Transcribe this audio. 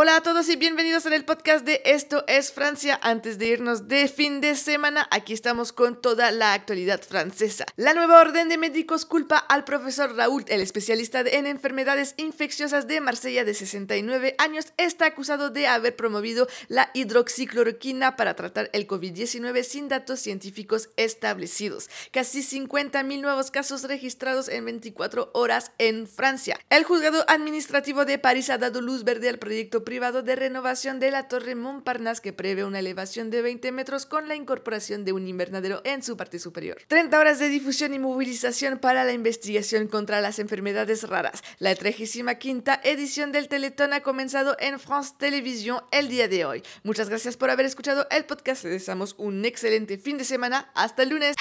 Hola a todos y bienvenidos en el podcast de Esto es Francia. Antes de irnos de fin de semana, aquí estamos con toda la actualidad francesa. La nueva orden de médicos culpa al profesor Raúl, el especialista en enfermedades infecciosas de Marsella de 69 años, está acusado de haber promovido la hidroxicloroquina para tratar el COVID-19 sin datos científicos establecidos. Casi 50.000 nuevos casos registrados en 24 horas en Francia. El juzgado administrativo de París ha dado luz verde al proyecto privado de renovación de la Torre Montparnasse que prevé una elevación de 20 metros con la incorporación de un invernadero en su parte superior. 30 horas de difusión y movilización para la investigación contra las enfermedades raras. La 35 edición del Teletón ha comenzado en France Television el día de hoy. Muchas gracias por haber escuchado el podcast. Les deseamos un excelente fin de semana. Hasta el lunes.